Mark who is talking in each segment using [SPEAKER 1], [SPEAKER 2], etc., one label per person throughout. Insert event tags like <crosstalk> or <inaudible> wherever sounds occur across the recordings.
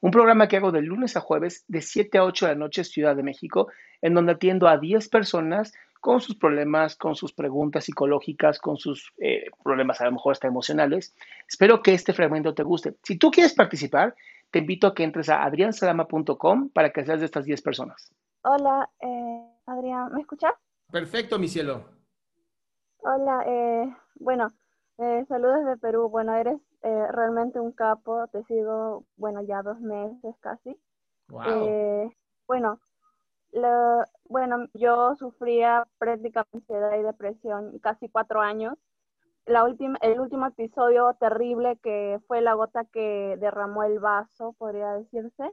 [SPEAKER 1] Un programa que hago de lunes a jueves de 7 a 8 de la noche Ciudad de México, en donde atiendo a 10 personas con sus problemas, con sus preguntas psicológicas, con sus eh, problemas a lo mejor hasta emocionales. Espero que este fragmento te guste. Si tú quieres participar, te invito a que entres a adriansalama.com para que seas de estas 10 personas.
[SPEAKER 2] Hola, eh, Adrián, ¿me escuchas?
[SPEAKER 3] Perfecto, mi cielo.
[SPEAKER 2] Hola, eh, bueno, eh, saludos de Perú. Bueno, eres eh, realmente un capo, te sigo, bueno, ya dos meses casi.
[SPEAKER 3] Wow.
[SPEAKER 2] bueno, lo, bueno, yo sufría prácticamente ansiedad y depresión casi cuatro años. La última, el último episodio terrible que fue la gota que derramó el vaso, podría decirse,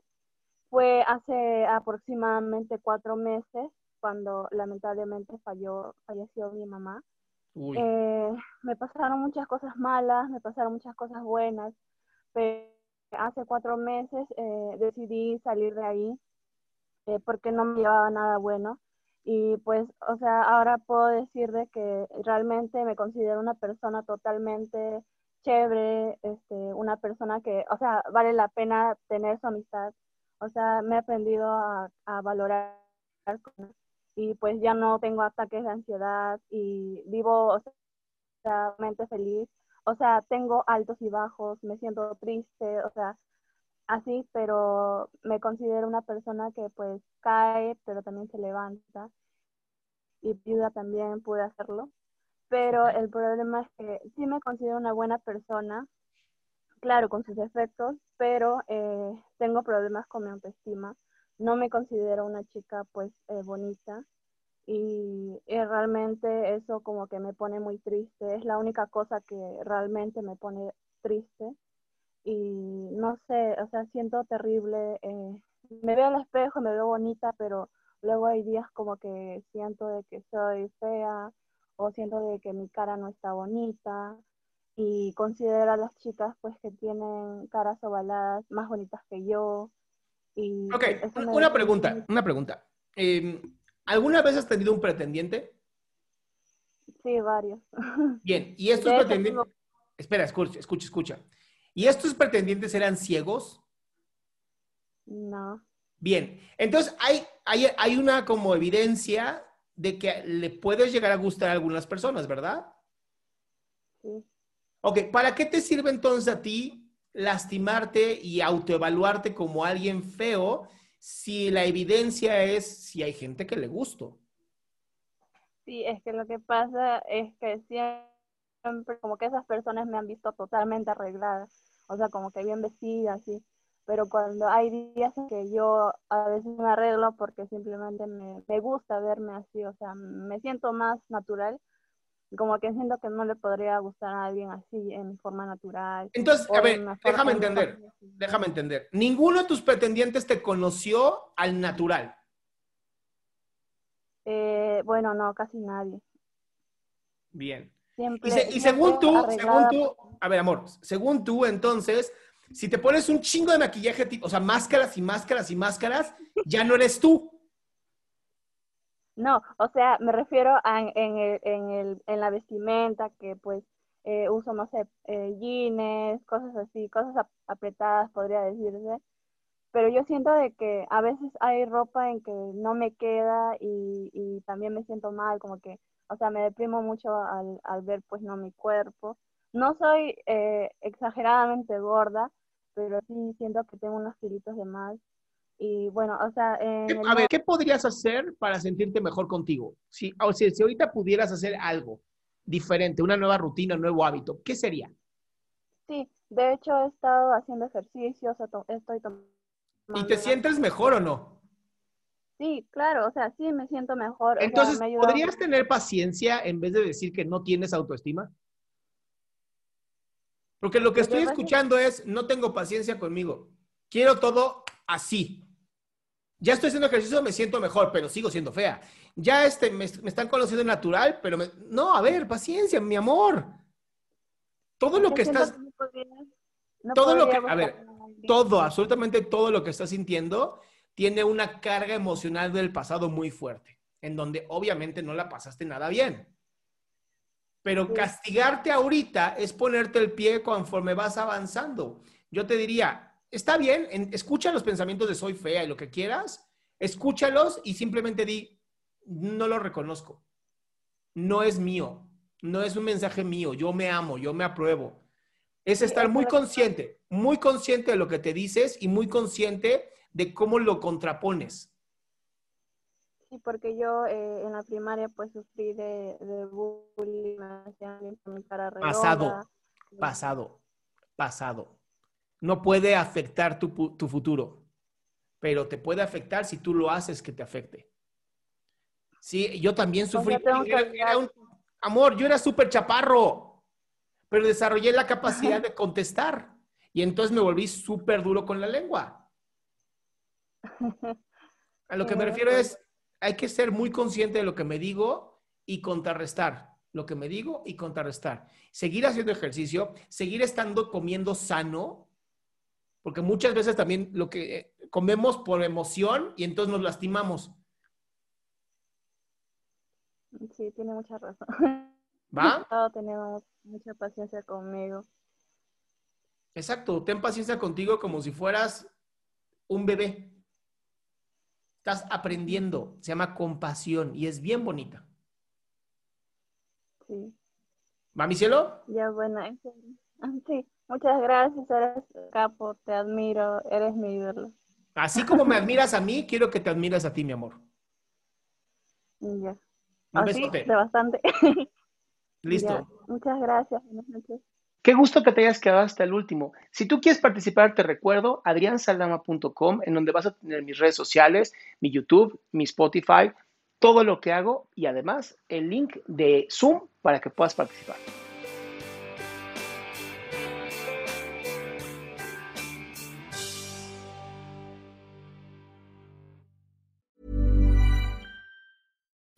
[SPEAKER 2] fue hace aproximadamente cuatro meses, cuando lamentablemente falló, falleció mi mamá. Eh, me pasaron muchas cosas malas, me pasaron muchas cosas buenas, pero hace cuatro meses eh, decidí salir de ahí eh, porque no me llevaba nada bueno. Y pues, o sea, ahora puedo decir de que realmente me considero una persona totalmente chévere, este, una persona que, o sea, vale la pena tener su amistad. O sea, me he aprendido a, a valorar y pues ya no tengo ataques de ansiedad y vivo o sea, mente feliz. O sea, tengo altos y bajos, me siento triste, o sea, así, pero me considero una persona que pues cae, pero también se levanta. Y viuda también pude hacerlo. Pero el problema es que sí me considero una buena persona, claro, con sus defectos, pero eh, tengo problemas con mi autoestima no me considero una chica pues eh, bonita. Y, realmente eso como que me pone muy triste, es la única cosa que realmente me pone triste. Y no sé, o sea, siento terrible, eh, me veo al espejo, me veo bonita, pero luego hay días como que siento de que soy fea o siento de que mi cara no está bonita. Y considero a las chicas pues que tienen caras ovaladas más bonitas que yo
[SPEAKER 3] ok, una pregunta, una pregunta. Em, ¿Alguna vez has tenido un pretendiente?
[SPEAKER 2] Sí, varios. <laughs>
[SPEAKER 3] Bien, ¿y estos pretendientes? Espera, escucha, escucha, escucha. ¿Y estos pretendientes eran ciegos?
[SPEAKER 2] No.
[SPEAKER 3] Bien, entonces hay, hay, hay una como evidencia de que le puedes llegar a gustar a algunas personas, ¿verdad?
[SPEAKER 2] Sí.
[SPEAKER 3] Ok, ¿para qué te sirve entonces a ti lastimarte y autoevaluarte como alguien feo si la evidencia es si hay gente que le gustó.
[SPEAKER 2] Sí, es que lo que pasa es que siempre como que esas personas me han visto totalmente arreglada, o sea, como que bien vestida, así. Pero cuando hay días que yo a veces me arreglo porque simplemente me, me gusta verme así, o sea, me siento más natural, como que siento que no le podría gustar a alguien así en forma natural.
[SPEAKER 3] Entonces, a ver, déjame entender, déjame entender. Ninguno de tus pretendientes te conoció al natural.
[SPEAKER 2] Eh, bueno, no, casi nadie.
[SPEAKER 3] Bien. y, según tú, según tú, a ver, amor, según tú, entonces, si te pones un chingo de maquillaje, o sea, máscaras y máscaras y máscaras, ya no eres tú.
[SPEAKER 2] No, o sea, me refiero a en, el, en, el, en la vestimenta, que pues eh, uso, no sé, eh, jeans, cosas así, cosas apretadas, podría decirse. Pero yo siento de que a veces hay ropa en que no me queda y, y también me siento mal, como que, o sea, me deprimo mucho al, al ver pues no mi cuerpo. No soy eh, exageradamente gorda, pero sí siento que tengo unos kilitos de más y bueno, o sea...
[SPEAKER 3] a ver, ¿qué podrías hacer para sentirte mejor contigo? Si, o sea, si ahorita pudieras hacer algo diferente, una nueva rutina, un nuevo hábito, ¿qué sería?
[SPEAKER 2] Sí, de hecho he estado haciendo ejercicios, estoy tomando...
[SPEAKER 3] ¿Y te sientes mejor o no?
[SPEAKER 2] Sí, claro, o sea, sí me siento mejor.
[SPEAKER 3] Entonces, ¿podrías tener paciencia en vez de decir que no tienes autoestima? Porque lo que estoy escuchando es, no tengo paciencia conmigo. Quiero todo así ya estoy haciendo ejercicio, me siento mejor, pero sigo siendo fea. Ya este, me, están conociendo natural, pero no, a ver, paciencia, mi amor. Todo lo que estás... todo lo que, a ver, todo, absolutamente todo lo que estás sintiendo tiene una carga emocional del pasado muy fuerte, en donde obviamente no la pasaste nada bien. Pero castigarte ahorita es ponerte el pie conforme vas avanzando. Yo te diría, está bien, escucha los pensamientos de soy fea y lo que quieras, escúchalos y simplemente di, no lo reconozco, no es mío, no es un mensaje mío, yo me amo, yo me apruebo. Es estar muy consciente, muy consciente de lo que te dices y muy consciente de cómo lo contrapones.
[SPEAKER 2] Sí, porque yo eh, en la primaria pues sufrí de, bullying, me cara
[SPEAKER 3] Pasado, pasado, pasado no puede afectar tu, futuro, pero te puede afectar si tú lo haces que te afecte. Sí, yo también sufrí. amor, yo era súper chaparro, pero desarrollé la capacidad de contestar y entonces me volví súper duro con la lengua. <laughs> A lo que me refiero es, hay que ser muy consciente de lo que me digo y contrarrestar lo que me digo y contrarrestar. Seguir haciendo ejercicio, seguir estando comiendo sano, porque muchas veces también lo que eh, comemos por emoción y entonces nos lastimamos.
[SPEAKER 2] Sí, tiene mucha razón.
[SPEAKER 3] ¿Va? <laughs>
[SPEAKER 2] tenemos mucha paciencia conmigo.
[SPEAKER 3] Exacto, ten paciencia contigo como si fueras un bebé. Estás aprendiendo, se llama compasión y es bien bonita.
[SPEAKER 2] Sí.
[SPEAKER 3] ¿Va mi cielo?
[SPEAKER 2] Ya, bueno, <laughs> sí. Muchas gracias, eres capo, te admiro, eres mi ídolo.
[SPEAKER 3] Así como me admiras a mí, quiero que te admiras a ti, mi amor.
[SPEAKER 2] Ya.
[SPEAKER 3] Un besote.
[SPEAKER 2] De bastante. <laughs>
[SPEAKER 3] Listo.
[SPEAKER 2] Muchas gracias.
[SPEAKER 1] Qué gusto que te hayas quedado hasta el último. Si tú quieres participar, te recuerdo adriansaldama.com, en donde vas a tener mis redes sociales, mi YouTube, mi Spotify, todo lo que hago y además el link de Zoom para que puedas participar.